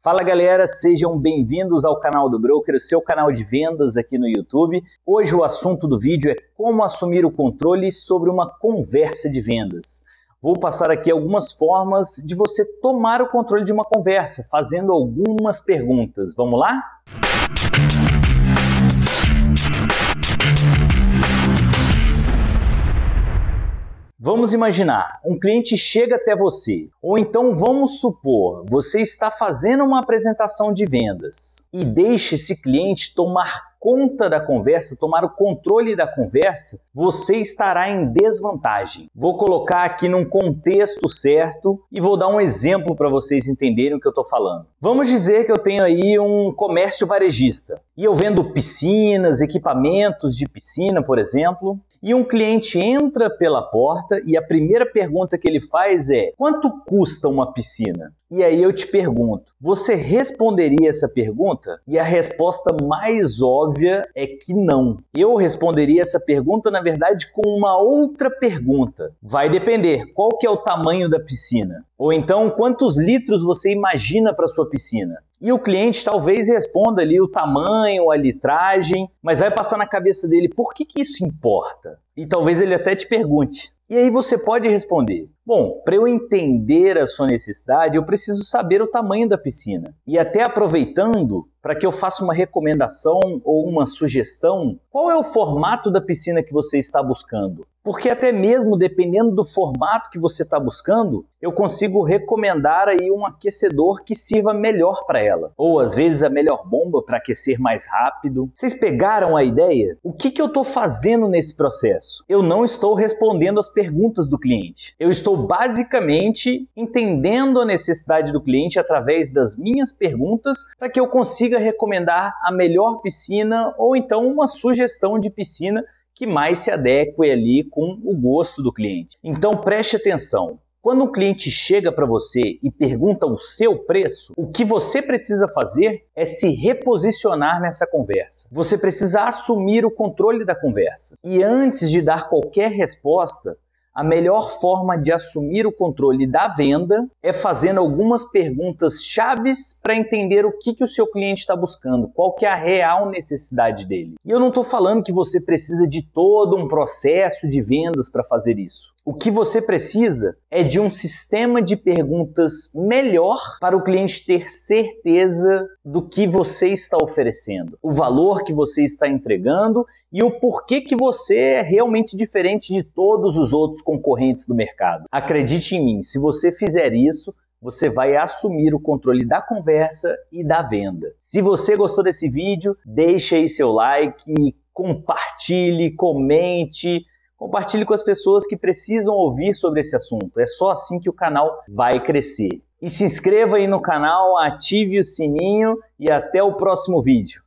Fala galera, sejam bem-vindos ao canal do Broker, o seu canal de vendas aqui no YouTube. Hoje o assunto do vídeo é como assumir o controle sobre uma conversa de vendas. Vou passar aqui algumas formas de você tomar o controle de uma conversa, fazendo algumas perguntas. Vamos lá? Vamos imaginar, um cliente chega até você, ou então vamos supor, você está fazendo uma apresentação de vendas e deixa esse cliente tomar conta da conversa, tomar o controle da conversa, você estará em desvantagem. Vou colocar aqui num contexto certo e vou dar um exemplo para vocês entenderem o que eu estou falando. Vamos dizer que eu tenho aí um comércio varejista e eu vendo piscinas, equipamentos de piscina, por exemplo, e um cliente entra pela porta e a primeira pergunta que ele faz é: quanto custa uma piscina? E aí eu te pergunto, você responderia essa pergunta? E a resposta mais óbvia é que não. Eu responderia essa pergunta, na verdade, com uma outra pergunta. Vai depender, qual que é o tamanho da piscina? Ou então, quantos litros você imagina para sua piscina? E o cliente talvez responda ali o tamanho, a litragem, mas vai passar na cabeça dele por que, que isso importa? E talvez ele até te pergunte. E aí você pode responder: Bom, para eu entender a sua necessidade, eu preciso saber o tamanho da piscina. E até aproveitando, para que eu faça uma recomendação ou uma sugestão, qual é o formato da piscina que você está buscando? Porque até mesmo dependendo do formato que você está buscando, eu consigo recomendar aí um aquecedor que sirva melhor para ela. Ou às vezes a melhor bomba para aquecer mais rápido. Vocês pegaram a ideia? O que, que eu estou fazendo nesse processo? Eu não estou respondendo as perguntas do cliente. Eu estou basicamente entendendo a necessidade do cliente através das minhas perguntas para que eu consiga recomendar a melhor piscina ou então uma sugestão de piscina que mais se adeque ali com o gosto do cliente. Então preste atenção. Quando um cliente chega para você e pergunta o seu preço, o que você precisa fazer é se reposicionar nessa conversa. Você precisa assumir o controle da conversa. E antes de dar qualquer resposta, a melhor forma de assumir o controle da venda é fazendo algumas perguntas chaves para entender o que, que o seu cliente está buscando, qual que é a real necessidade dele. E eu não estou falando que você precisa de todo um processo de vendas para fazer isso. O que você precisa é de um sistema de perguntas melhor para o cliente ter certeza do que você está oferecendo, o valor que você está entregando e o porquê que você é realmente diferente de todos os outros concorrentes do mercado. Acredite em mim, se você fizer isso, você vai assumir o controle da conversa e da venda. Se você gostou desse vídeo, deixe aí seu like, compartilhe, comente Compartilhe com as pessoas que precisam ouvir sobre esse assunto. É só assim que o canal vai crescer. E se inscreva aí no canal, ative o sininho e até o próximo vídeo.